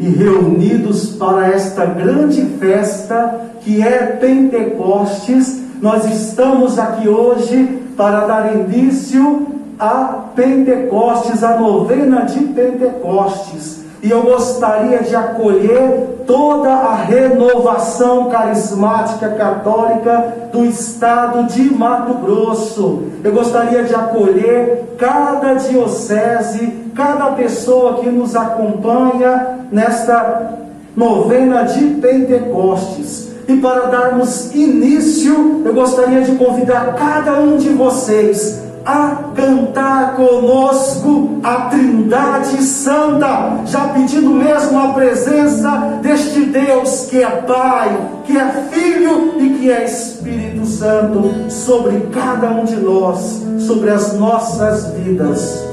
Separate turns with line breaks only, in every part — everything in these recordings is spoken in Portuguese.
e reunidos para esta grande festa que é Pentecostes, nós estamos aqui hoje para dar início a Pentecostes, a novena de Pentecostes. E eu gostaria de acolher toda a renovação carismática católica do estado de Mato Grosso. Eu gostaria de acolher cada diocese, cada pessoa que nos acompanha nesta novena de Pentecostes. E para darmos início, eu gostaria de convidar cada um de vocês a cantar conosco a Trindade Santa, já pedindo mesmo a presença deste Deus que é Pai, que é Filho e que é Espírito Santo sobre cada um de nós, sobre as nossas vidas.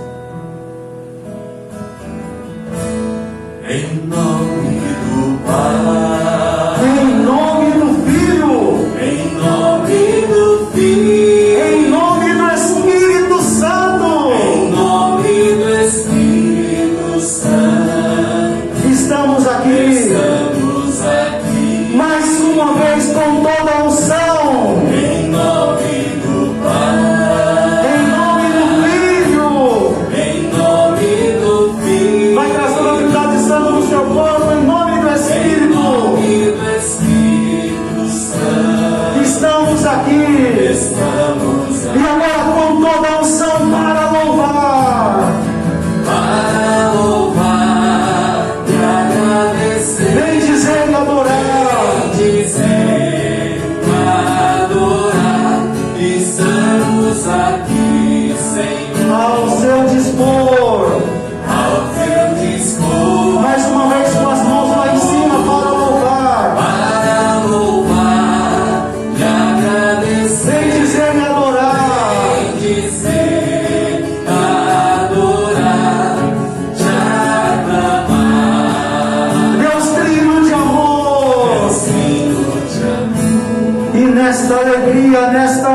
Em nome do Pai.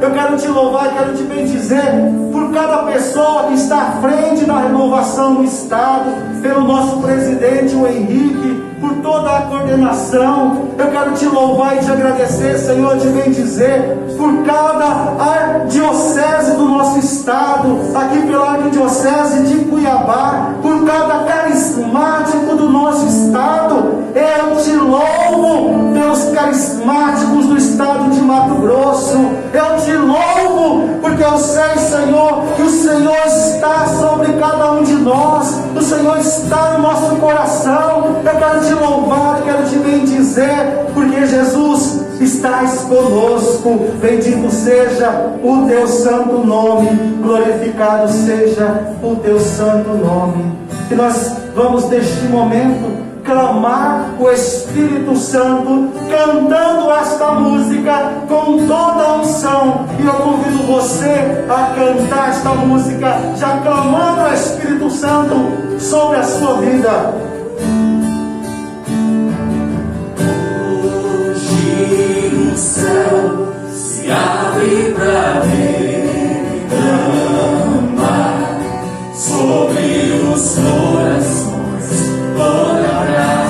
Eu quero te louvar, eu quero te bendizer por cada pessoa que está à frente da renovação do estado, pelo nosso presidente, o Henrique, por toda a coordenação. Eu quero te louvar e te agradecer, Senhor, te bendizer por cada diocese do nosso estado, aqui pela arquidiocese de Cuiabá, por cada carismático do nosso estado. Eu te louvo pelos carismáticos do estado de Mato Grosso. Eu te louvo porque eu sei, Senhor, que o Senhor está sobre cada um de nós. O Senhor está no nosso coração. Eu quero te louvar, quero te bendizer, porque Jesus estás conosco. Bendito seja o teu santo nome, glorificado seja o teu santo nome. E nós vamos neste momento clamar o Espírito Santo, cantando esta música com toda a unção. E eu convido você a cantar esta música, já clamando o Espírito Santo sobre a sua vida.
Hoje o céu se abre para derramar sobre os corações toda a graça.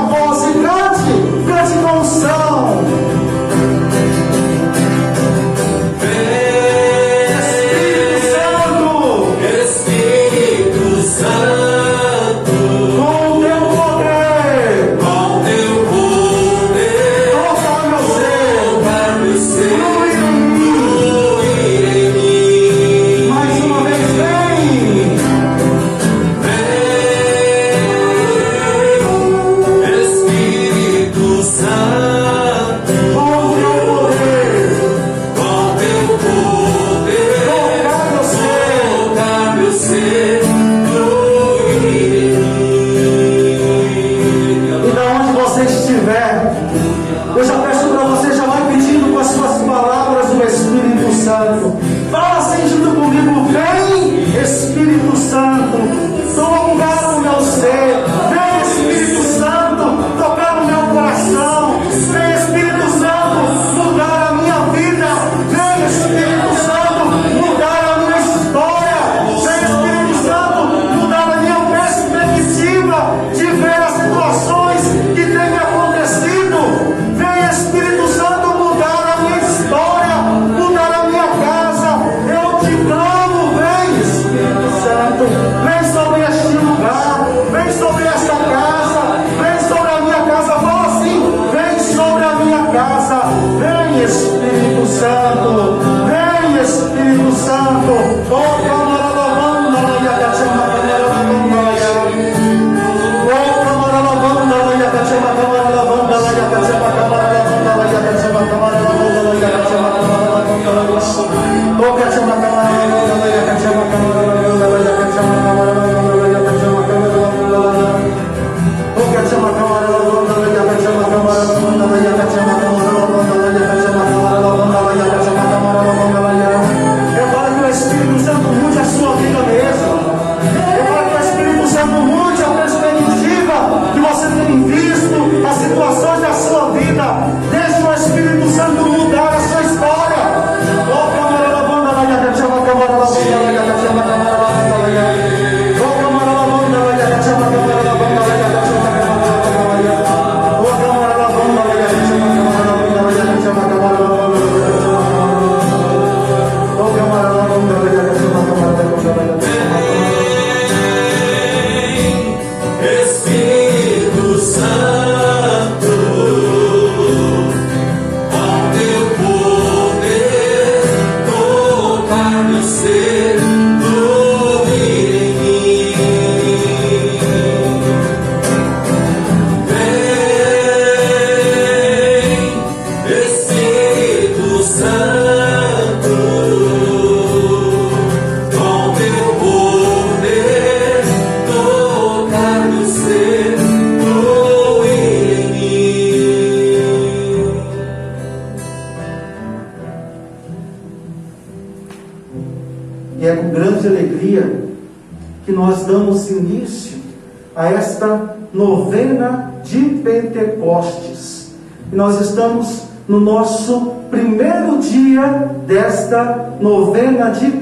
Voz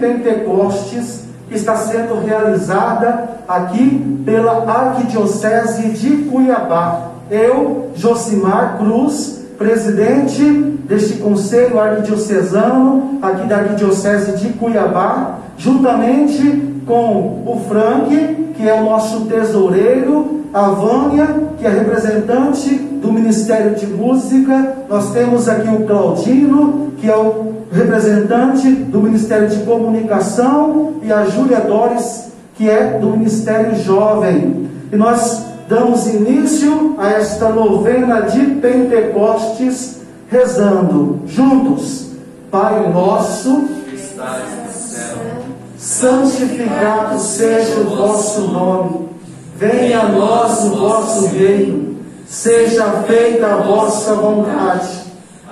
Pentecostes, que está sendo realizada aqui pela Arquidiocese de Cuiabá. Eu, Josimar Cruz, presidente deste Conselho Arquidiocesano, aqui da Arquidiocese de Cuiabá, juntamente com o Frank, que é o nosso tesoureiro, a Vânia, que é representante do Ministério de Música, nós temos aqui o Claudino, que é o representante do Ministério de Comunicação, e a Júlia Dores, que é do Ministério Jovem. E nós damos início a esta novena de Pentecostes, rezando juntos. Pai nosso, que estás no céu santificado seja o vosso nome. Venha a nós o vosso reino. Seja feita a vossa vontade,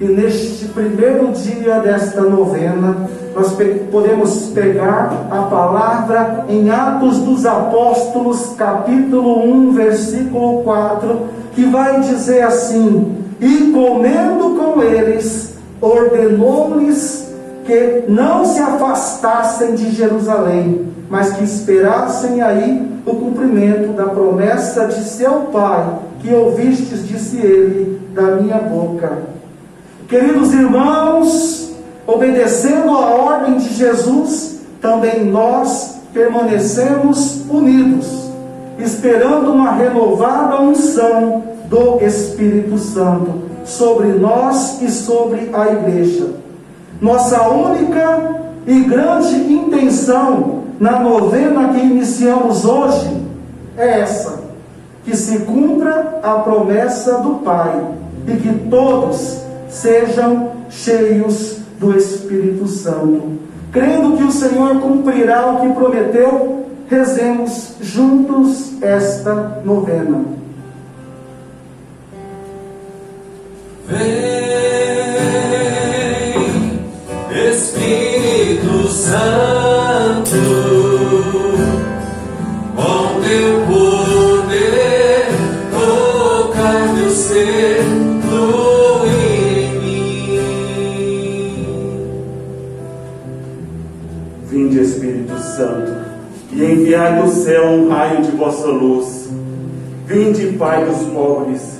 E neste primeiro dia desta novena, nós podemos pegar a palavra em Atos dos Apóstolos, capítulo 1, versículo 4, que vai dizer assim: E comendo com eles, ordenou-lhes que não se afastassem de Jerusalém mas que esperassem aí o cumprimento da promessa de seu Pai, que ouvistes, disse ele, da minha boca. Queridos irmãos, obedecendo a ordem de Jesus, também nós permanecemos unidos, esperando uma renovada unção do Espírito Santo sobre nós e sobre a igreja. Nossa única e grande intenção na novena que iniciamos hoje é essa: que se cumpra a promessa do Pai e que todos sejam cheios do Espírito Santo. Crendo que o Senhor cumprirá o que prometeu, rezemos juntos esta novena.
Vem, Espírito Santo.
Enviai do céu um raio de vossa luz. Vinde, Pai dos pobres,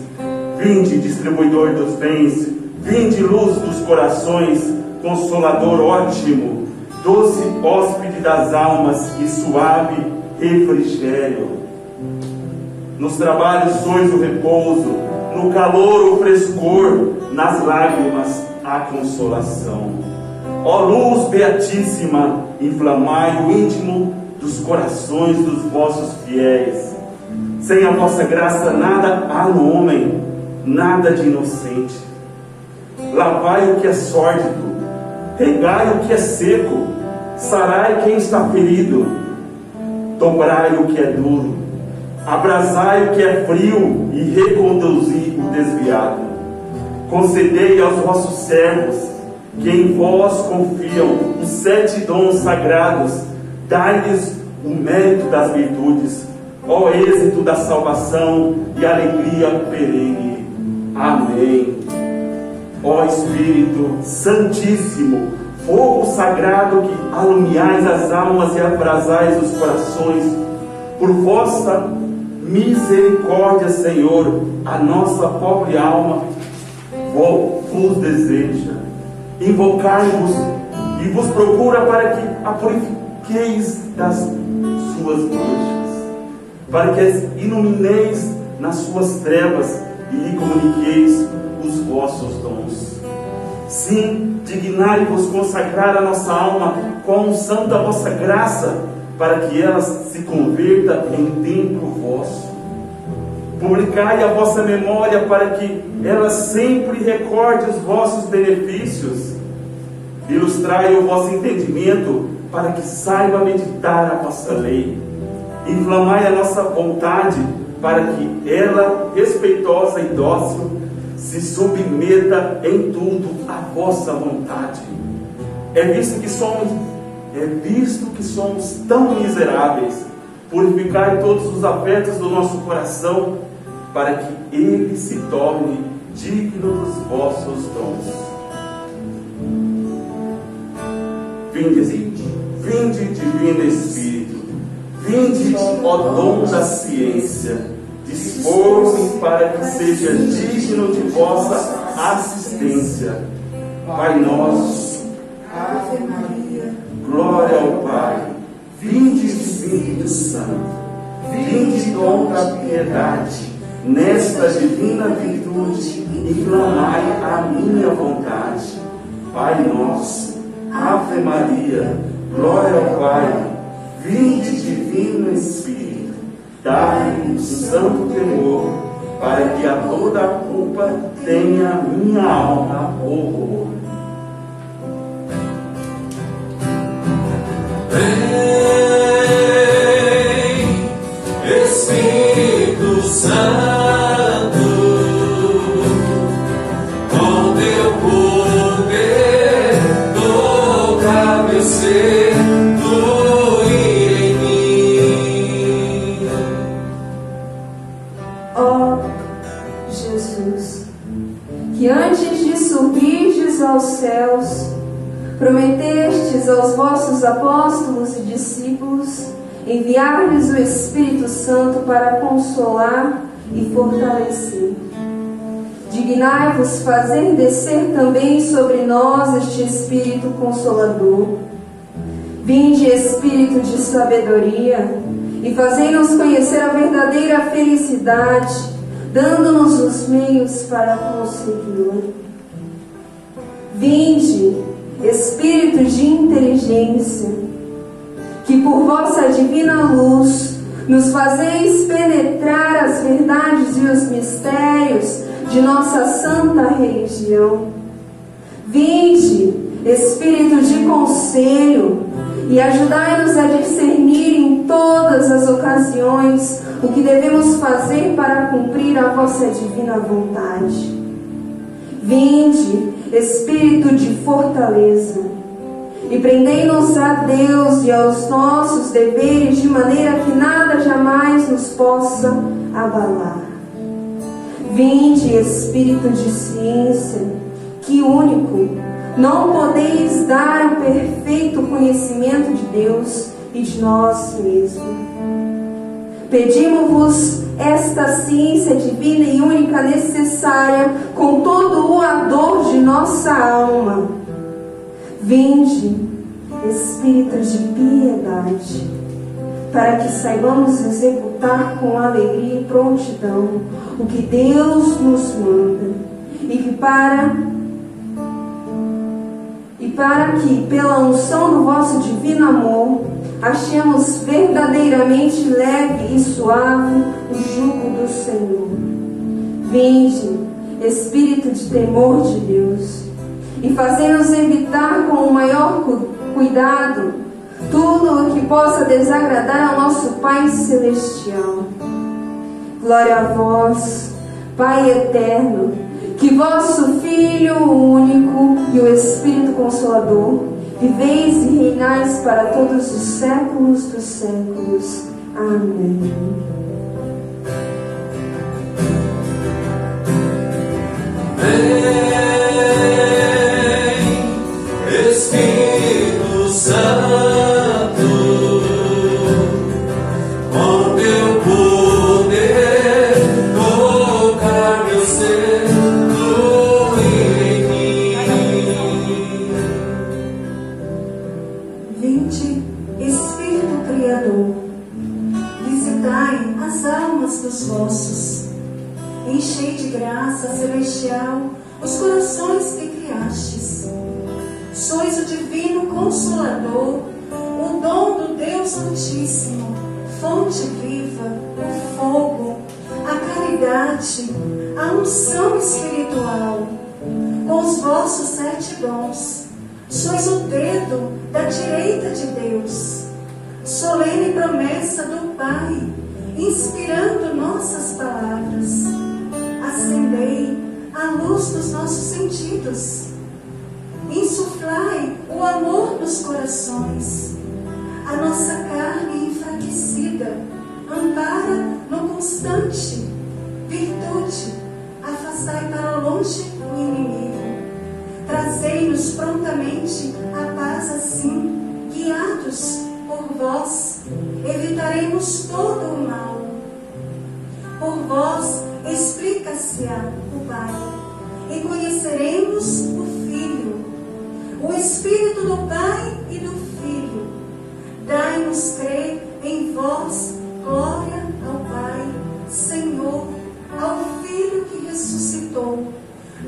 vinde, distribuidor dos bens, vinde, luz dos corações, consolador ótimo, doce hóspede das almas e suave refrigério. Nos trabalhos sois o repouso, no calor o frescor, nas lágrimas a consolação. Ó luz beatíssima, inflamai o íntimo dos corações dos vossos fiéis. Sem a vossa graça nada há no homem, nada de inocente. Lavai o que é sórdido, regai o que é seco, sarai quem está ferido, dobrai o que é duro, abrasai o que é frio e reconduzi o desviado. Concedei aos vossos servos, que em vós confiam, os sete dons sagrados Dai-lhes o mérito das virtudes, ó êxito da salvação e alegria perene. Amém. Ó Espírito Santíssimo, fogo sagrado que alumiais as almas e abrasais os corações, por vossa misericórdia, Senhor, a nossa pobre alma vos deseja. Invocai-vos e vos procura para que a purifiqueis saqueis das suas bruxas, para que as ilumineis nas suas trevas e lhe comuniqueis os vossos dons. Sim, dignai-vos consagrar a nossa alma com a unção da vossa graça, para que ela se converta em templo vosso. Publicai a vossa memória para que ela sempre recorde os vossos benefícios. Ilustrai o vosso entendimento para que saiba meditar a vossa lei. Inflamai a nossa vontade para que ela, respeitosa e dócil, se submeta em tudo à vossa vontade. É visto que somos, é visto que somos tão miseráveis, purificai todos os afetos do nosso coração, para que ele se torne digno dos vossos dons. Vinde, vinde, divino Espírito, vinde, ó dom da ciência, dispor-me para que seja digno de vossa assistência. Pai nosso,
Ave Maria,
glória ao Pai, vinde, Espírito Santo, vinde, dom da piedade, nesta divina virtude, e clamai a minha vontade. Pai nosso, Ave Maria, glória ao Pai, vinde divino Espírito, dai-me o santo temor, para que a toda culpa tenha minha alma horror.
Aos vossos apóstolos e discípulos enviar-lhes o Espírito Santo para consolar e fortalecer. Dignai-vos fazer descer também sobre nós este Espírito Consolador. Vinde, Espírito de sabedoria, e fazei-nos conhecer a verdadeira felicidade, dando-nos os meios para consegui-la. Vinde, Espírito de inteligência, que por vossa divina luz nos fazeis penetrar as verdades e os mistérios de nossa santa religião. Vinde, Espírito de conselho, e ajudai-nos a discernir em todas as ocasiões o que devemos fazer para cumprir a vossa divina vontade. Vinde, Espírito de fortaleza, e prendei-nos a Deus e aos nossos deveres de maneira que nada jamais nos possa abalar. Vinde, Espírito de ciência, que único não podeis dar o perfeito conhecimento de Deus e de nós mesmos. Pedimos-vos esta ciência divina e única necessária com todo o nossa alma. Vinde, Espírito de piedade, para que saibamos executar com alegria e prontidão o que Deus nos manda e que para e para que pela unção do vosso divino amor achemos verdadeiramente leve e suave o jugo do Senhor. Vinde, Espírito de temor de Deus, e fazei-nos evitar com o maior cu- cuidado tudo o que possa desagradar ao nosso Pai Celestial. Glória a vós, Pai eterno, que vosso Filho único e o Espírito Consolador viveis e reinais para todos os séculos dos séculos. Amém.
Vem, Espírito Santo, explica-se-á o Pai, e conheceremos o Filho, o Espírito do Pai e do Filho. Dai-nos crer em vós, glória ao Pai, Senhor, ao Filho que ressuscitou,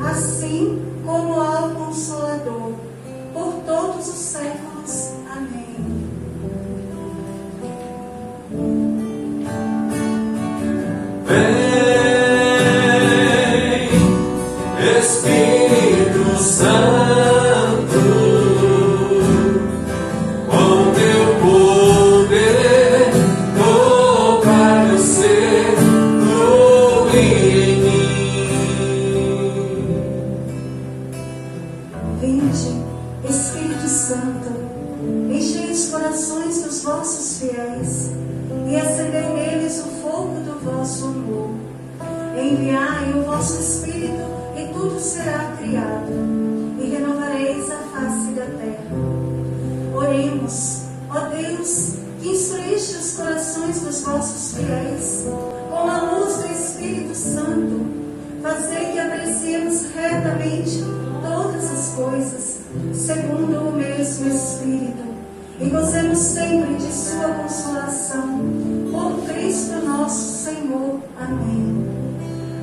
assim como ao Consolador,
Santo,
fazei que apreciemos retamente todas as coisas, segundo o mesmo Espírito, e gozemos sempre de Sua consolação. Por Cristo nosso Senhor. Amém.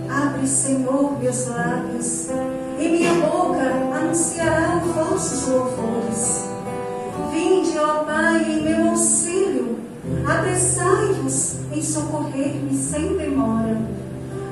Abre, Senhor, meus lábios, e minha boca anunciará os vossos louvores. Vinde, ó Pai, em meu auxílio, apressai-vos em socorrer-me sem demora.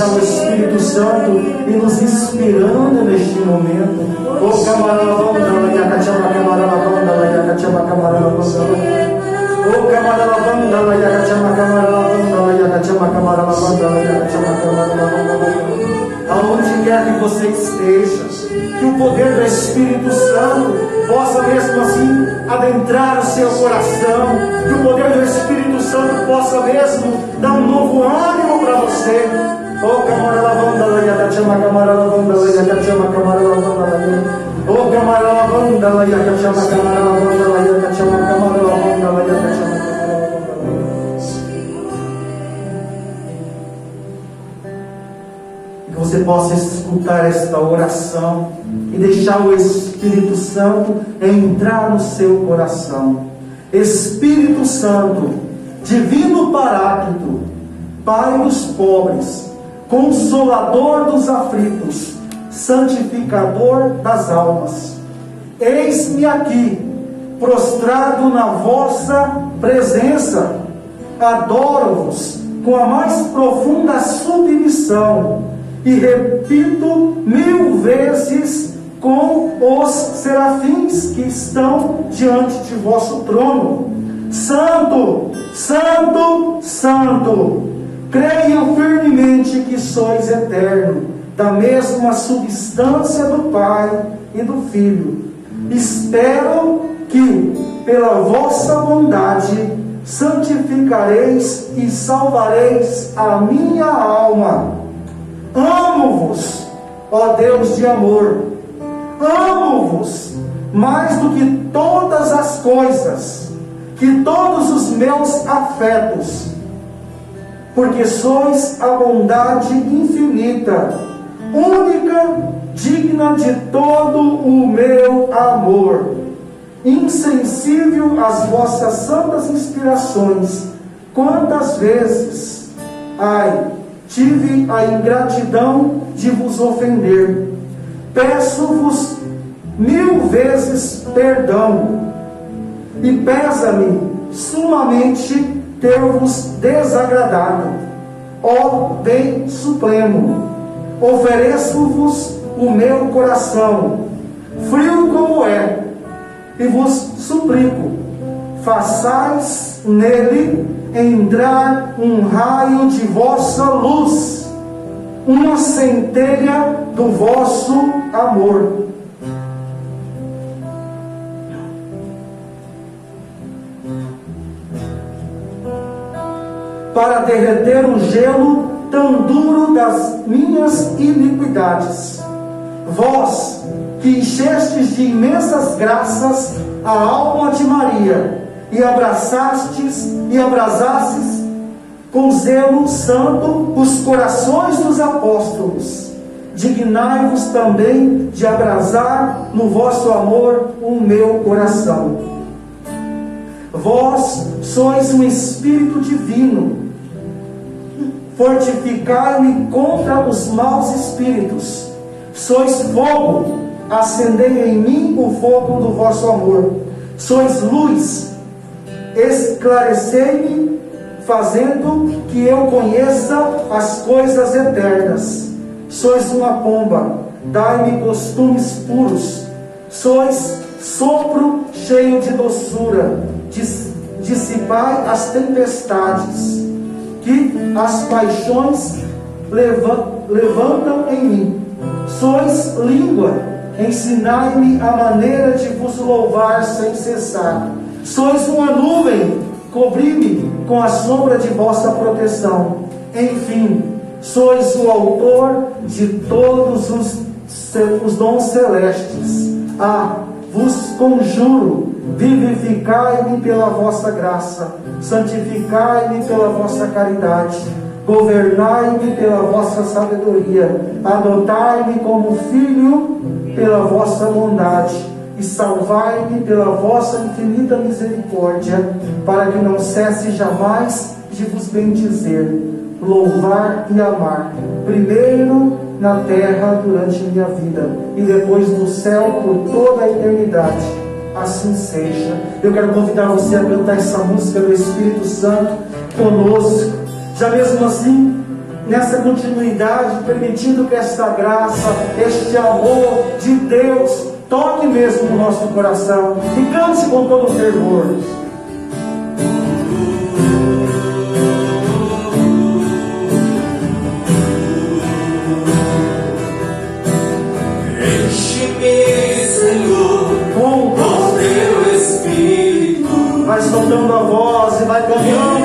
Deixar o Espírito Santo e nos inspirando neste momento. O camara lavanda la yakachama camara lavanda la yakachama camara lavanda la O camara lavanda la yakachama camara lavanda la yakachama camara lavanda la yakachama camara lavanda la Aonde quer que você esteja, que o poder do Espírito Santo possa mesmo assim adentrar o seu coração, que o poder do Espírito Santo possa mesmo dar um novo ânimo para você. Oh, camara lavanda la yakachama camara lavanda la yakachama camara lavanda la Oh, camara lavanda la yakachama camara lavanda la yakachama camara lavanda la yakachama camara lavanda la que você possa escutar esta oração e deixar o Espírito Santo entrar no seu coração. Espírito Santo, Divino Paráclito, Pai dos pobres, Consolador dos aflitos, Santificador das almas, eis-me aqui, prostrado na vossa presença, adoro-vos com a mais profunda submissão e repito mil vezes com os serafins que estão diante de vosso trono: Santo, Santo, Santo. Creio firmemente que sois eterno, da mesma substância do Pai e do Filho. Espero que, pela vossa bondade, santificareis e salvareis a minha alma. Amo-vos, ó Deus de amor, amo-vos mais do que todas as coisas, que todos os meus afetos, porque sois a bondade infinita, única, digna de todo o meu amor, insensível às vossas santas inspirações. Quantas vezes, ai, tive a ingratidão de vos ofender. Peço-vos mil vezes perdão, e pesa-me sumamente ter-vos desagradado. Ó Bem Supremo, ofereço-vos o meu coração, frio como é, e vos suplico, façais nele entrar um raio de vossa luz, uma centelha do vosso amor. Para derreter o gelo tão duro das minhas iniquidades. Vós, que enchestes de imensas graças a alma de Maria, e abraçastes e abrasastes com zelo santo os corações dos apóstolos. Dignai-vos também de abrasar no vosso amor o meu coração. Vós sois um Espírito divino. Fortificai-me contra os maus espíritos. Sois fogo, acendei em mim o fogo do vosso amor. Sois luz, esclarecei-me, fazendo que eu conheça as coisas eternas. Sois uma pomba, dai-me costumes puros. Sois sopro cheio de doçura, dis, dissipai as tempestades, que as paixões levantam em mim. Sois língua, ensinai-me a maneira de vos louvar sem cessar. Sois uma nuvem, cobri-me com a sombra de vossa proteção. Enfim, sois o autor de todos os, os dons celestes. Ah, vos conjuro, vivificai-me pela vossa graça, santificai-me pela vossa caridade, governai-me pela vossa sabedoria, adotai-me como filho pela vossa bondade e salvai-me pela vossa infinita misericórdia, para que não cesse jamais de vos bendizer, louvar e amar, primeiro na terra durante minha vida e depois no céu por toda a eternidade. Assim seja. Eu quero convidar você a cantar essa música do Espírito Santo conosco. Já mesmo assim, nessa continuidade, permitindo que esta graça, este amor de Deus toque mesmo no nosso coração e cante com todo fervor. A voz e vai cantando.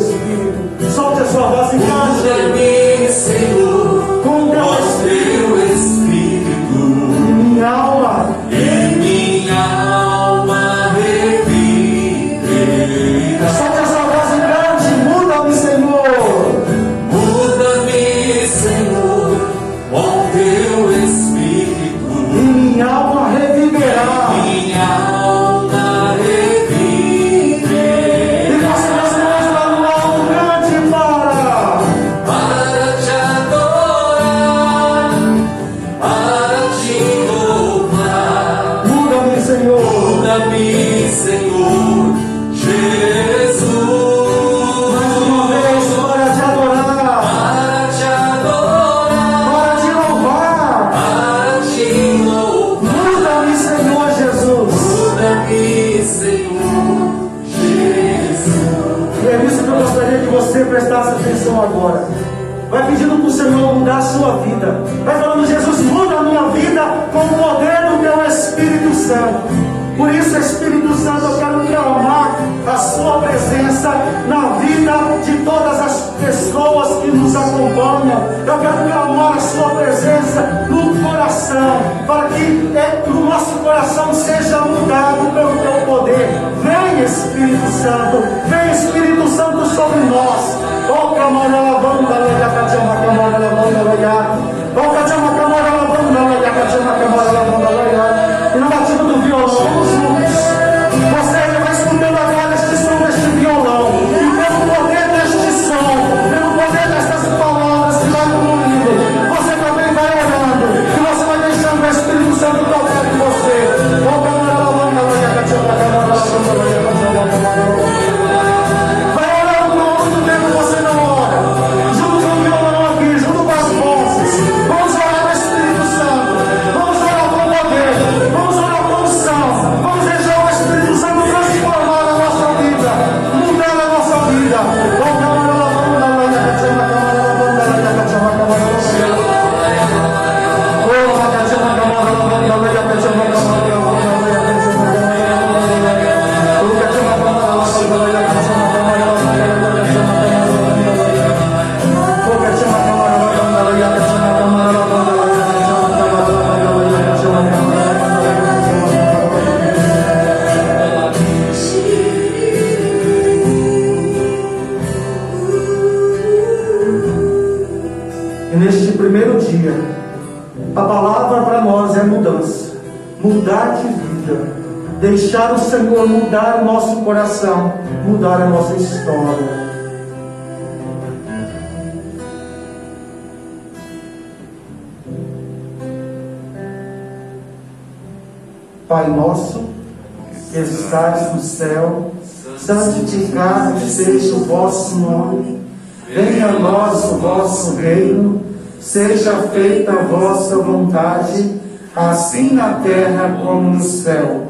Espírito. Solte a sua voz e cante. Na vida de todas as pessoas que nos acompanham. Eu quero clamar a sua presença no coração, para que é, o nosso coração seja mudado pelo teu poder. Vem, Espírito Santo, vem, Espírito Santo, sobre nós. Oh, camarada, lá, lá, cachama, camarada, vamos lá, lá. Oh, cachama, camarada, lá, lá, cachama, camarada, vamos lá, lá. E no batido do violão, vamos deixar o Senhor mudar o nosso coração, mudar a nossa história. Pai nosso, que estás no céu, santificado seja o vosso nome. Venha a nós o vosso reino, seja feita a vossa vontade, assim na terra como no céu.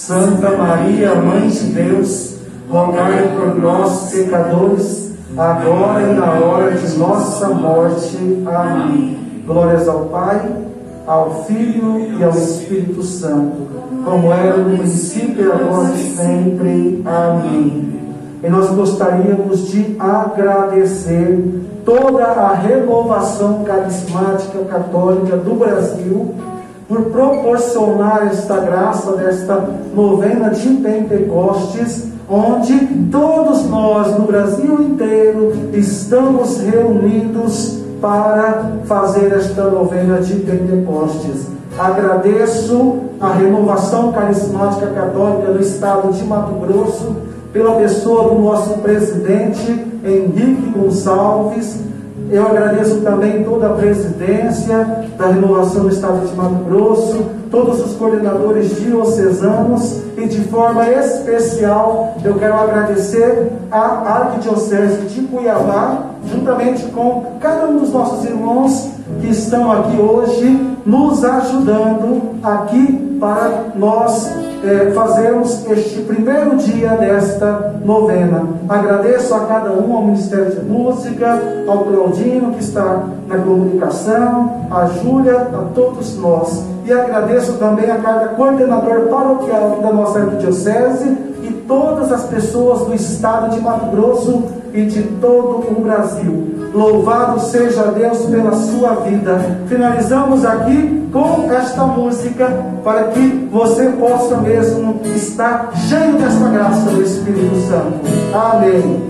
Santa Maria, Mãe de Deus, rogai por nós, pecadores, agora e na hora de nossa morte. Amém. Glórias ao Pai, ao Filho e ao Espírito Santo, como era no princípio e agora e sempre. Amém. E nós gostaríamos de agradecer toda a renovação carismática católica do Brasil por proporcionar esta graça desta novena de Pentecostes, onde todos nós no Brasil inteiro estamos reunidos para fazer esta novena de Pentecostes. Agradeço a renovação carismática católica do estado de Mato Grosso, pela pessoa do nosso presidente Henrique Gonçalves, eu agradeço também toda a presidência da renovação do Estado de Mato Grosso, todos os coordenadores diocesanos e de forma especial eu quero agradecer a Arquidiocese de Cuiabá, juntamente com cada um dos nossos irmãos que estão aqui hoje nos ajudando aqui para nós é, fazermos este primeiro dia desta novena. Agradeço a cada um, ao Ministério de Música, ao Claudino que está na comunicação, a Júlia, a todos nós. E agradeço também a cada coordenador paroquial da nossa arquidiocese e todas as pessoas do estado de Mato Grosso e de todo o Brasil. Louvado seja Deus pela sua vida. Finalizamos aqui com esta música para que você possa mesmo estar cheio desta graça do Espírito Santo. Amém.